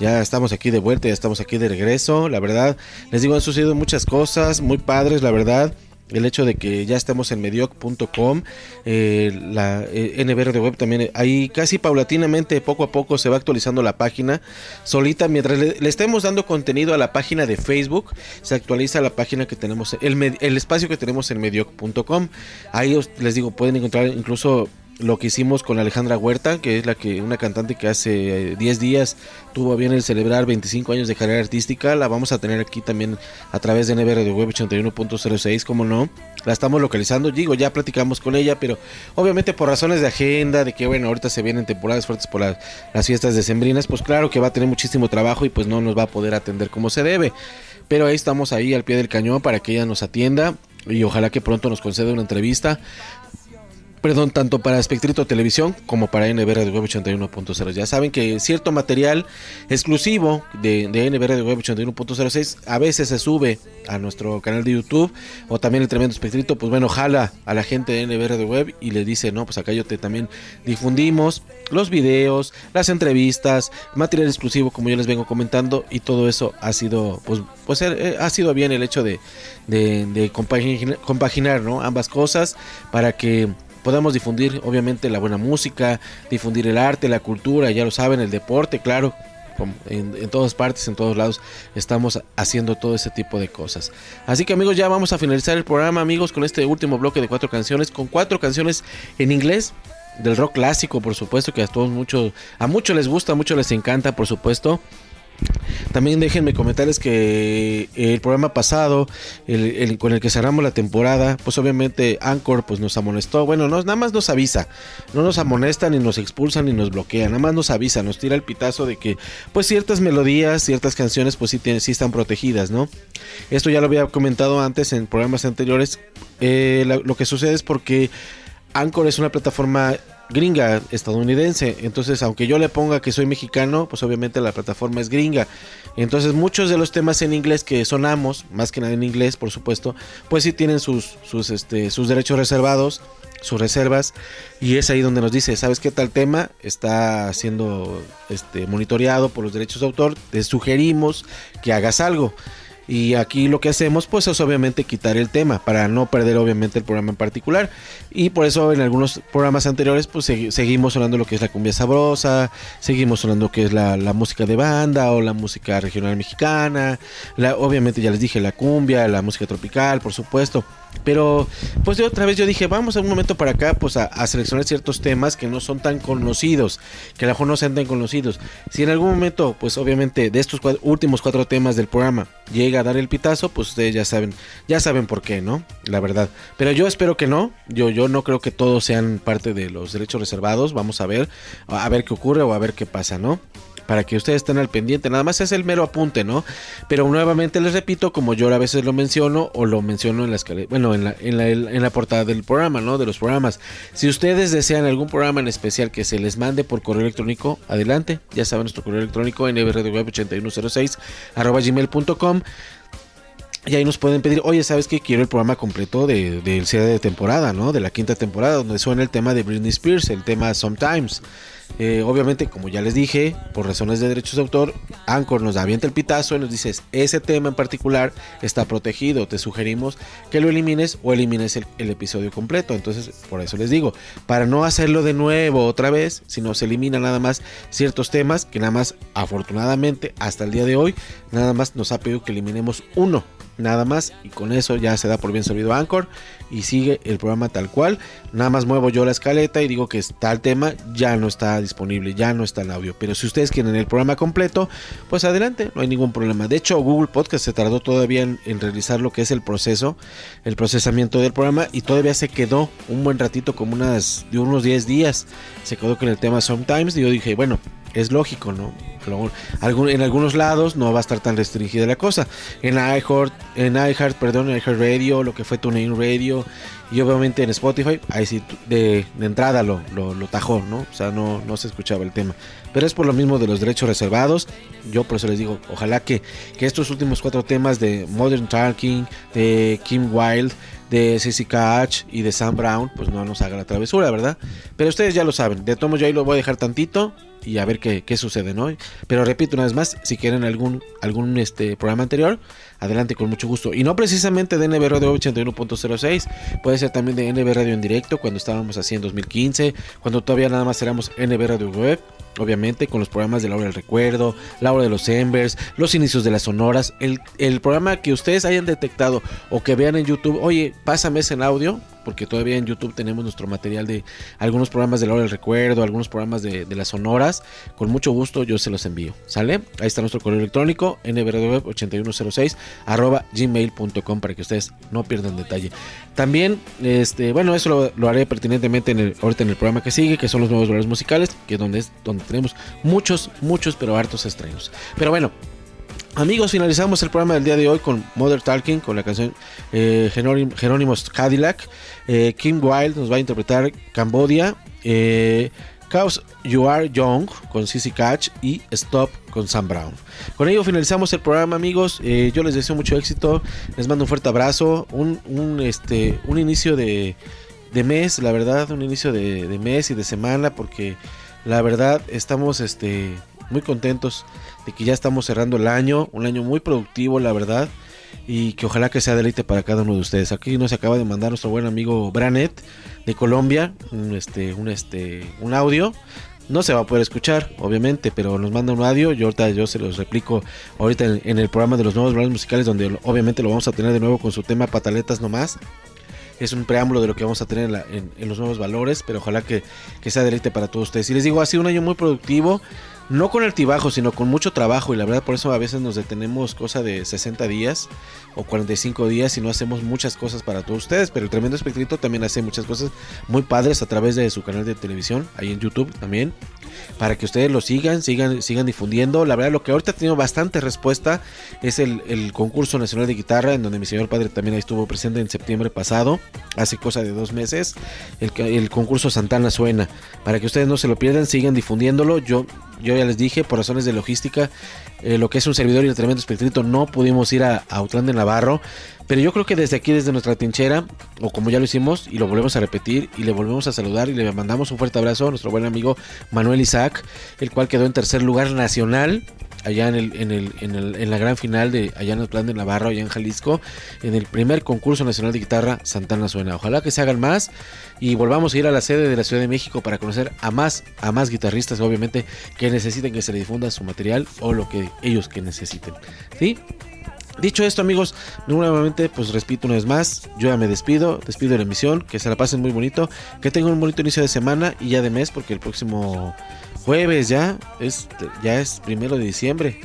Ya estamos aquí de vuelta, ya estamos aquí de regreso. La verdad, les digo, han sucedido muchas cosas muy padres, la verdad el hecho de que ya estemos en medioc.com, eh, la eh, NBR de web también, ahí casi paulatinamente, poco a poco se va actualizando la página solita, mientras le, estemos dando contenido a la página de Facebook, se actualiza la página que tenemos, el, el espacio que tenemos en medioc.com, ahí les digo, pueden encontrar incluso lo que hicimos con Alejandra Huerta, que es la que una cantante que hace 10 eh, días tuvo bien el celebrar 25 años de carrera artística, la vamos a tener aquí también a través de NBR de Web 81.06, como no, la estamos localizando, digo, ya platicamos con ella, pero obviamente por razones de agenda, de que bueno, ahorita se vienen temporadas fuertes por las, las fiestas decembrinas, pues claro que va a tener muchísimo trabajo y pues no nos va a poder atender como se debe, pero ahí estamos ahí al pie del cañón para que ella nos atienda y ojalá que pronto nos conceda una entrevista perdón, tanto para Espectrito Televisión como para NBR de Web 81.0. Ya saben que cierto material exclusivo de, de NBR de Web 81.06 a veces se sube a nuestro canal de YouTube o también el tremendo Espectrito, pues bueno, jala a la gente de NBR de Web y le dice, no, pues acá yo te también difundimos los videos, las entrevistas, material exclusivo como yo les vengo comentando y todo eso ha sido, pues, pues eh, ha sido bien el hecho de, de, de compaginar, compaginar ¿no? ambas cosas para que podamos difundir obviamente la buena música, difundir el arte, la cultura, ya lo saben, el deporte, claro. En, en, todas partes, en todos lados, estamos haciendo todo ese tipo de cosas. Así que amigos, ya vamos a finalizar el programa, amigos, con este último bloque de cuatro canciones, con cuatro canciones en inglés, del rock clásico, por supuesto, que a todos muchos, a muchos les gusta, a muchos les encanta, por supuesto. También déjenme comentarles que el programa pasado, el, con el que cerramos la temporada, pues obviamente Anchor pues nos amonestó. Bueno, no, nada más nos avisa. No nos amonesta, ni nos expulsan, ni nos bloquea. Nada más nos avisa, nos tira el pitazo de que pues ciertas melodías, ciertas canciones pues sí, tienen, sí están protegidas, ¿no? Esto ya lo había comentado antes en programas anteriores. Eh, lo que sucede es porque Anchor es una plataforma gringa estadounidense. Entonces, aunque yo le ponga que soy mexicano, pues obviamente la plataforma es gringa. Entonces, muchos de los temas en inglés que sonamos, más que nada en inglés, por supuesto, pues sí tienen sus, sus, este, sus derechos reservados, sus reservas. Y es ahí donde nos dice, ¿sabes qué tal tema? Está siendo este, monitoreado por los derechos de autor. Te sugerimos que hagas algo. Y aquí lo que hacemos pues es obviamente quitar el tema para no perder obviamente el programa en particular. Y por eso en algunos programas anteriores pues seguimos sonando lo que es la cumbia sabrosa, seguimos sonando lo que es la, música de banda o la música regional mexicana. Obviamente ya les dije la cumbia, la música tropical por supuesto. Pero pues otra vez yo dije, vamos a un momento para acá pues a, seleccionar ciertos temas que no son tan conocidos, que a lo mejor no sean tan conocidos. Si en algún momento pues obviamente de estos últimos cuatro temas del programa llega a dar el pitazo, pues ustedes ya saben, ya saben por qué, ¿no? La verdad. Pero yo espero que no, yo, yo no creo que todos sean parte de los derechos reservados, vamos a ver, a ver qué ocurre o a ver qué pasa, ¿no? Para que ustedes estén al pendiente. Nada más es el mero apunte, ¿no? Pero nuevamente les repito, como yo a veces lo menciono o lo menciono en la bueno, en la, en la, en la portada del programa, ¿no? De los programas. Si ustedes desean algún programa en especial que se les mande por correo electrónico, adelante. Ya saben nuestro correo electrónico nbrdweb8106 arroba gmail.com. Y ahí nos pueden pedir, oye, ¿sabes qué? Quiero el programa completo del de, cierre de temporada, ¿no? De la quinta temporada, donde suena el tema de Britney Spears, el tema Sometimes. Eh, obviamente, como ya les dije, por razones de derechos de autor, Anchor nos avienta el pitazo y nos dice, ese tema en particular está protegido, te sugerimos que lo elimines o elimines el, el, episodio completo. Entonces, por eso les digo, para no hacerlo de nuevo otra vez, sino se elimina nada más ciertos temas que nada más, afortunadamente, hasta el día de hoy, nada más nos ha pedido que eliminemos uno nada más y con eso ya se da por bien servido Anchor y sigue el programa tal cual. Nada más muevo yo la escaleta y digo que está el tema ya no está disponible ya no está el audio. Pero si ustedes quieren el programa completo pues adelante no hay ningún problema. De hecho Google Podcast se tardó todavía en, realizar lo que es el proceso el procesamiento del programa y todavía se quedó un buen ratito como unas de unos 10 días. Se quedó con el tema Sometimes y yo dije bueno es lógico, ¿no? En algunos lados no va a estar tan restringida la cosa. En iHeart, en iHeart, perdón, iHeart Radio, lo que fue TuneIn Radio y obviamente en Spotify, ahí sí de, entrada lo, lo, tajó, ¿no? O sea, no, no se escuchaba el tema. Pero es por lo mismo de los derechos reservados. Yo por eso les digo, ojalá que, que estos últimos cuatro temas de Modern Talking, de Kim Wilde, de CC Catch y de Sam Brown, pues no nos haga la travesura, ¿verdad? Pero ustedes ya lo saben. De modos, yo ahí lo voy a dejar tantito y a ver qué, qué sucede, ¿no? Pero repito una vez más, si quieren algún, algún este, programa anterior, adelante con mucho gusto. Y no precisamente de NB Radio 81.06, puede ser también de NB Radio en directo, cuando estábamos así en 2015, cuando todavía nada más éramos NB Radio Web. Obviamente con los programas de la hora del recuerdo, la hora de los Embers, los inicios de las sonoras, el, el programa que ustedes hayan detectado o que vean en YouTube, oye, pásame ese audio, porque todavía en YouTube tenemos nuestro material de algunos programas de la hora del recuerdo, algunos programas de, de las sonoras. Con mucho gusto yo se los envío. ¿Sale? Ahí está nuestro correo electrónico, nbrdweb8106 arroba gmail.com para que ustedes no pierdan detalle. También, este, bueno, eso lo, haré pertinentemente en el, ahorita en el programa que sigue, que son los nuevos valores musicales, que es donde, es donde tenemos muchos, muchos, pero hartos estrenos. Pero bueno, Amigos, finalizamos el programa del día de hoy con Mother Talking, con la canción eh, Jerónimo- Jerónimos Cadillac. Eh, Kim Wilde nos va a interpretar Cambodia. Eh, Cause You Are Young con CC Catch y Stop con Sam Brown. Con ello finalizamos el programa, amigos. Eh, yo les deseo mucho éxito. Les mando un fuerte abrazo. Un, un, este, un inicio de, de mes, la verdad, un inicio de, de mes y de semana, porque la verdad estamos este, muy contentos de que ya estamos cerrando el año, un año muy productivo, la verdad, y que ojalá que sea deleite para cada uno de ustedes. Aquí nos acaba de mandar nuestro buen amigo Branet de Colombia, un, este, un, este, un audio. No se va a poder escuchar, obviamente, pero nos manda un audio. Yo ahorita yo se los replico ahorita en, el programa de los nuevos valores musicales, donde obviamente lo vamos a tener de nuevo con su tema Pataletas nomás es un preámbulo de lo que vamos a tener en los nuevos valores, pero ojalá que, que sea deleite para todos ustedes. Y les digo, ha sido un año muy productivo, no con altibajo, sino con mucho trabajo, y la verdad por eso a veces nos detenemos cosa de 60 días o 45 días y no hacemos muchas cosas para todos ustedes, pero el tremendo espectrito también hace muchas cosas muy padres a través de su canal de televisión, ahí en YouTube también para que ustedes lo sigan, sigan, sigan difundiendo. La verdad, lo que ahorita ha tenido bastante respuesta es el, el concurso nacional de guitarra, en donde mi señor padre también estuvo presente en septiembre pasado, hace cosa de dos meses. El, el concurso Santana suena. Para que ustedes no se lo pierdan, sigan difundiéndolo. Yo, yo ya les dije, por razones de logística, eh, lo que es un servidor y el tremendo espectrito, no pudimos ir a, a de Navarro. Pero yo creo que desde aquí, desde nuestra trinchera, o como ya lo hicimos, y lo volvemos a repetir, y le volvemos a saludar y le mandamos un fuerte abrazo a nuestro buen amigo Manuel Isaac, el cual quedó en tercer lugar nacional allá en, el, en, el, en, el- en la gran final de allá en el plan de Navarro, allá en Jalisco, en el primer concurso nacional de guitarra Santana Suena. Ojalá que se hagan más y volvamos a ir a la sede de la Ciudad de México para conocer a más, a más guitarristas, obviamente, que necesiten que se le difunda su material o lo que ellos que necesiten. ¿Sí? Dicho esto, amigos, nuevamente, pues repito una vez más, yo ya me despido, despido de la emisión, que se la pasen muy bonito, que tengan un bonito inicio de semana y ya de mes, porque el próximo jueves ya es, ya es primero de diciembre.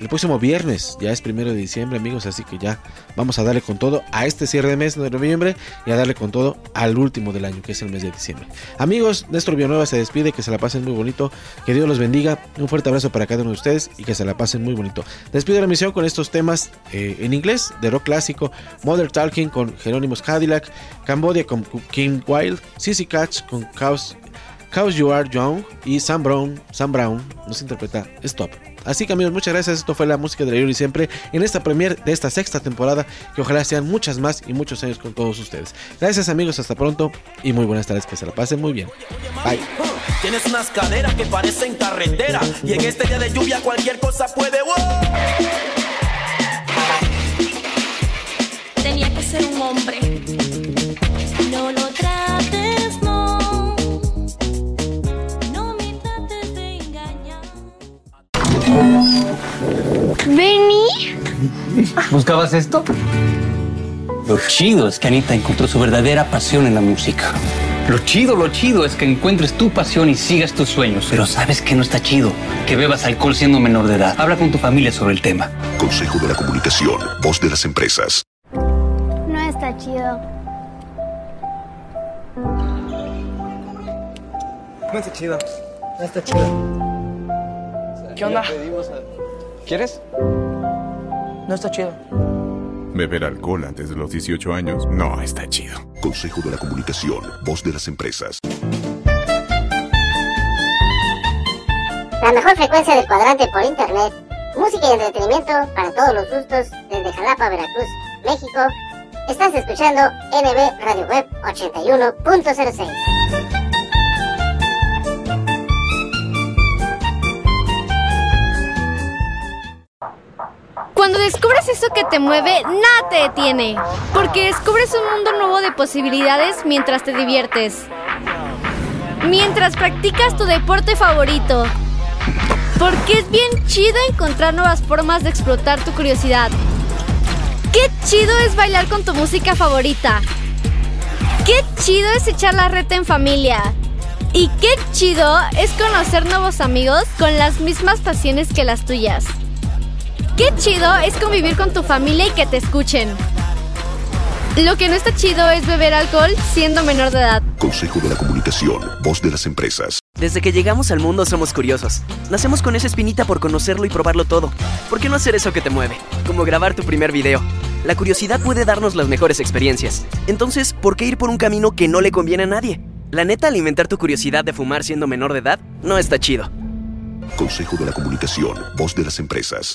El próximo viernes ya es primero de diciembre, amigos, así que ya vamos a darle con todo a este cierre de mes de noviembre y a darle con todo al último del año, que es el mes de diciembre. Amigos, Néstor Villanueva se despide, que se la pasen muy bonito, que Dios los bendiga, un fuerte abrazo para cada uno de ustedes y que se la pasen muy bonito. Despido la emisión con estos temas eh, en inglés, de rock clásico, Mother Talking con Jerónimos Cadillac, Cambodia con King Wild, Sissy Catch con Chaos Cause You Are Young y Sam Brown, Sam Brown nos interpreta Stop. Así que amigos, muchas gracias. Esto fue la música de la y siempre en esta premier de esta sexta temporada. Que ojalá sean muchas más y muchos años con todos ustedes. Gracias amigos, hasta pronto y muy buenas tardes. Que se la pasen muy bien. Bye. Tienes unas caderas que parecen carretera y en este día de lluvia cualquier cosa puede. Tenía que ser un hombre. Vení. ¿Buscabas esto? Lo chido es que Anita encontró su verdadera pasión en la música. Lo chido, lo chido es que encuentres tu pasión y sigas tus sueños. Pero ¿sabes que no está chido? Que bebas alcohol siendo menor de edad. Habla con tu familia sobre el tema. Consejo de la Comunicación, voz de las empresas. No está chido. No está chido. No está chido. ¿Qué onda? ¿Quieres? No está chido. Beber alcohol antes de los 18 años no está chido. Consejo de la Comunicación, voz de las empresas. La mejor frecuencia del cuadrante por internet. Música y entretenimiento para todos los gustos desde Jalapa, Veracruz, México. Estás escuchando NB Radio Web 81.06. Cuando descubres eso que te mueve, nada te detiene. Porque descubres un mundo nuevo de posibilidades mientras te diviertes. Mientras practicas tu deporte favorito. Porque es bien chido encontrar nuevas formas de explotar tu curiosidad. Qué chido es bailar con tu música favorita. Qué chido es echar la reta en familia. Y qué chido es conocer nuevos amigos con las mismas pasiones que las tuyas. Qué chido es convivir con tu familia y que te escuchen. Lo que no está chido es beber alcohol siendo menor de edad. Consejo de la Comunicación, voz de las empresas. Desde que llegamos al mundo somos curiosos. Nacemos con esa espinita por conocerlo y probarlo todo. ¿Por qué no hacer eso que te mueve? Como grabar tu primer video. La curiosidad puede darnos las mejores experiencias. Entonces, ¿por qué ir por un camino que no le conviene a nadie? La neta, alimentar tu curiosidad de fumar siendo menor de edad no está chido. Consejo de la Comunicación, voz de las empresas.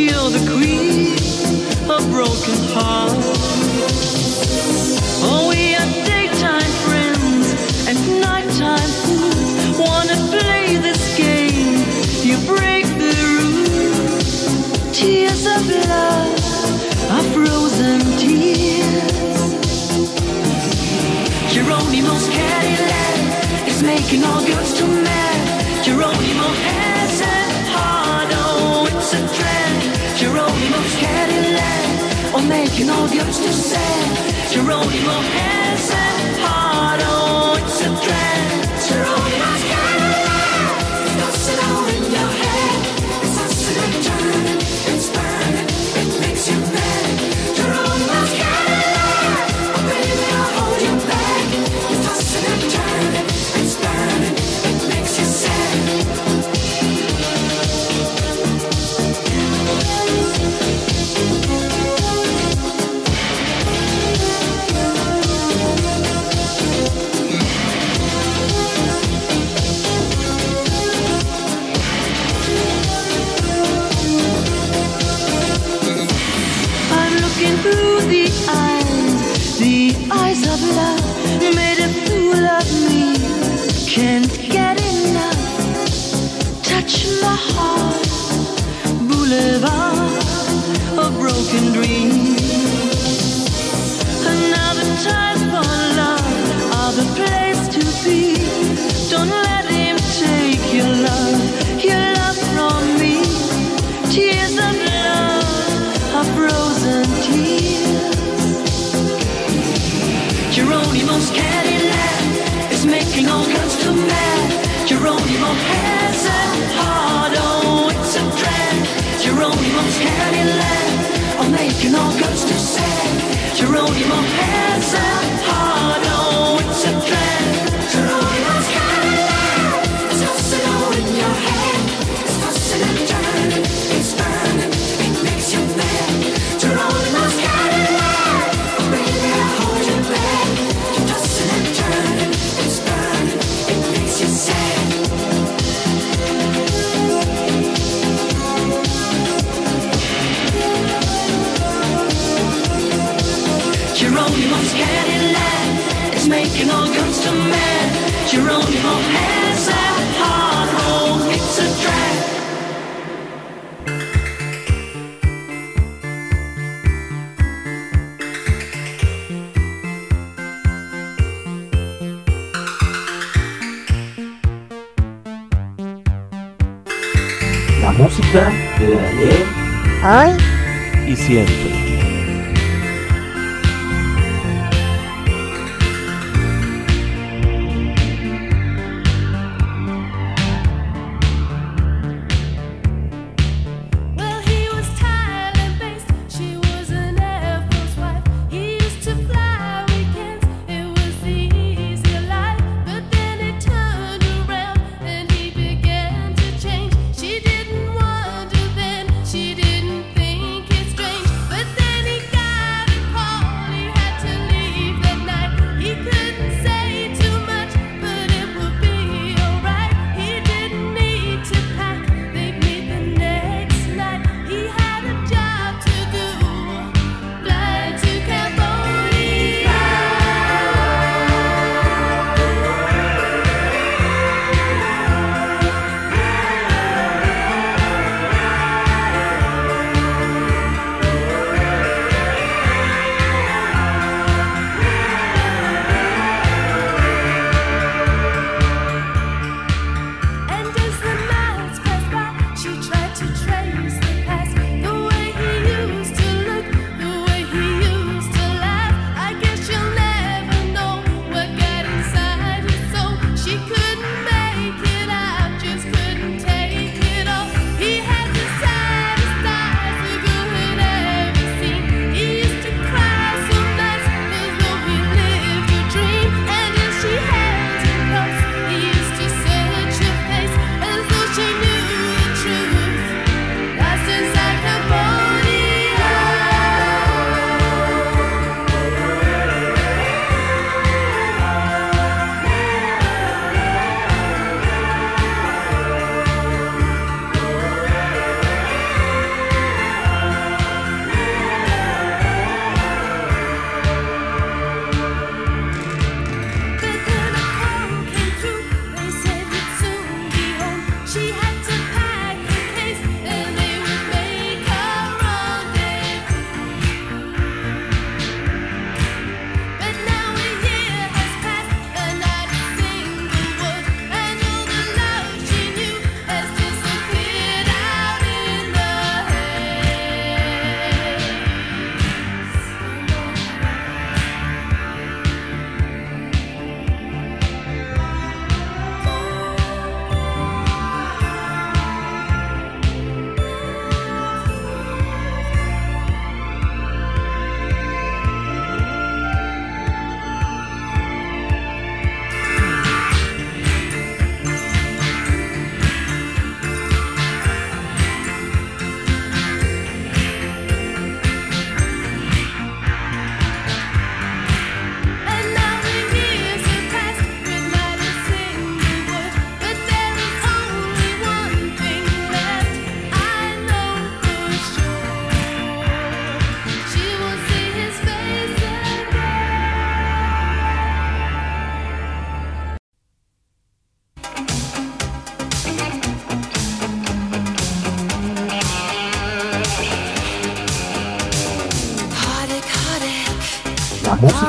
you're the queen of broken hearts. Oh, we are daytime friends and nighttime fools. Wanna play this game? You break the rules. Tears of love are frozen tears. Geronimo's Cadillac is making all girls too mad. Geronimo has Oh, making all girls too sad. Geronimo has a heart, oh, it's a drag. Geronimo's Cadillac is making all girls too mad. Geronimo has a heart, oh, it's a drag. Geronimo's Cadillac, oh, making all girls too sad. Geronimo has a heart, oh, it's a drag. Cadillac is making all girls too mad. Geronimo has a heart, oh, it's a drag. música de ayer Hoy y siempre.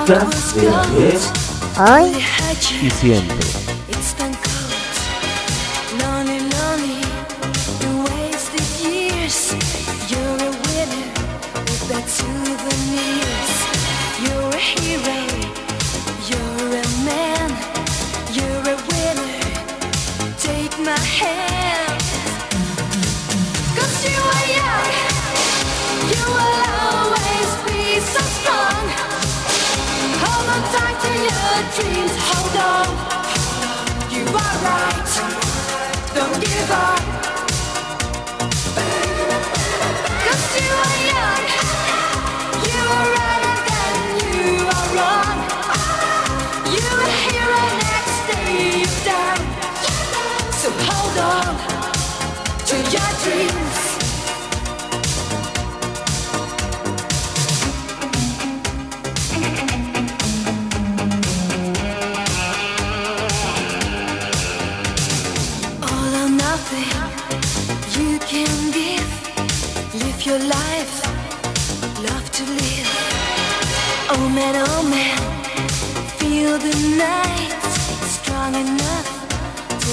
De ayer Hoy y siempre. star.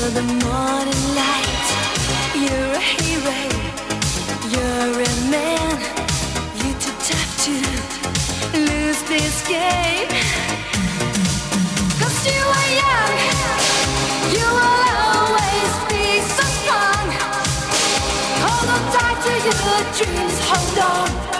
the morning light. You're a hero, you're a man. You're too tough to lose this you are young, you will always be strong. Hold on tight to your dreams, hold on.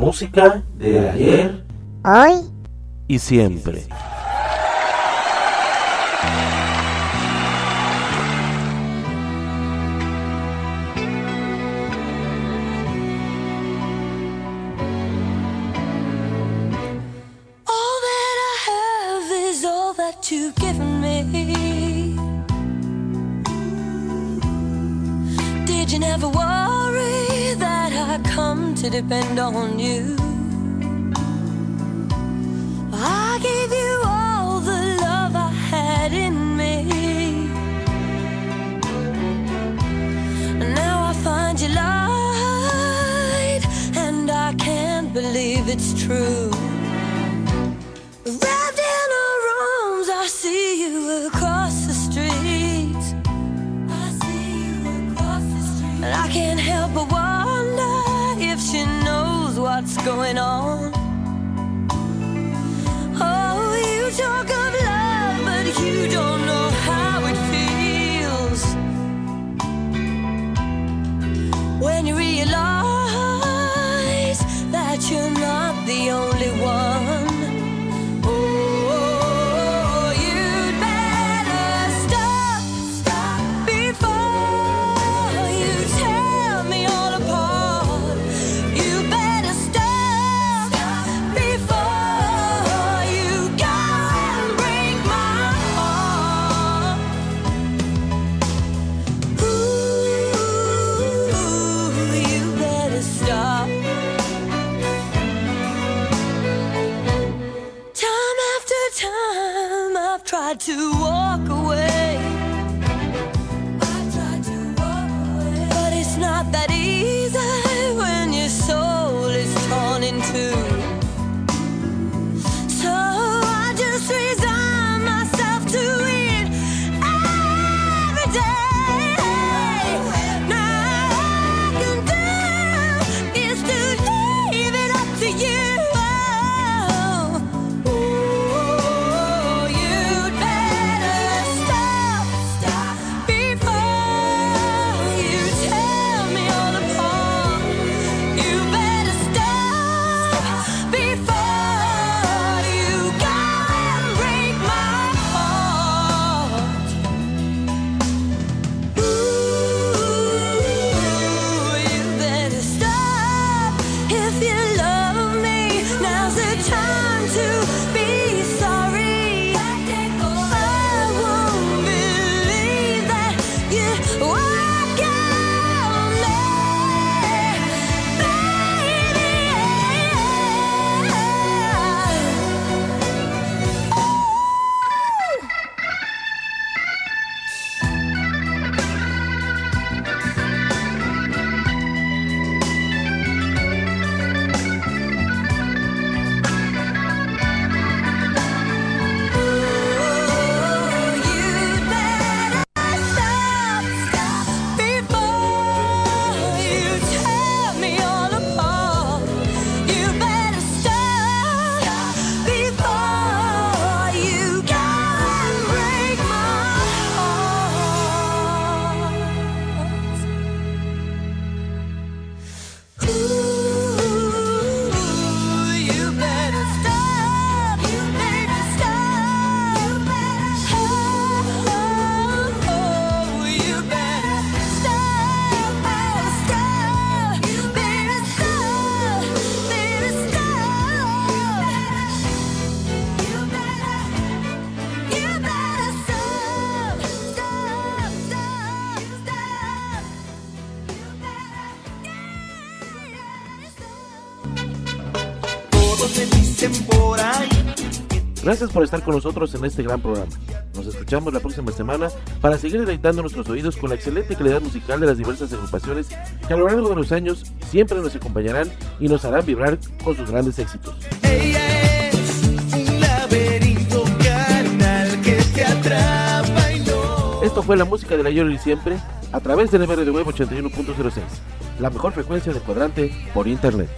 música de ayer, hoy y siempre. Gracias por estar con nosotros en este gran programa. Nos escuchamos la próxima semana para seguir deleitando nuestros oídos con la excelente calidad musical de las diversas agrupaciones que a lo largo de los años siempre nos acompañarán y nos harán vibrar con sus grandes éxitos. Ella es un laberinto carnal que te atrapa y no. Esto fue la música de la Yori siempre a través del MR de Web 81.06, la mejor frecuencia de cuadrante por internet.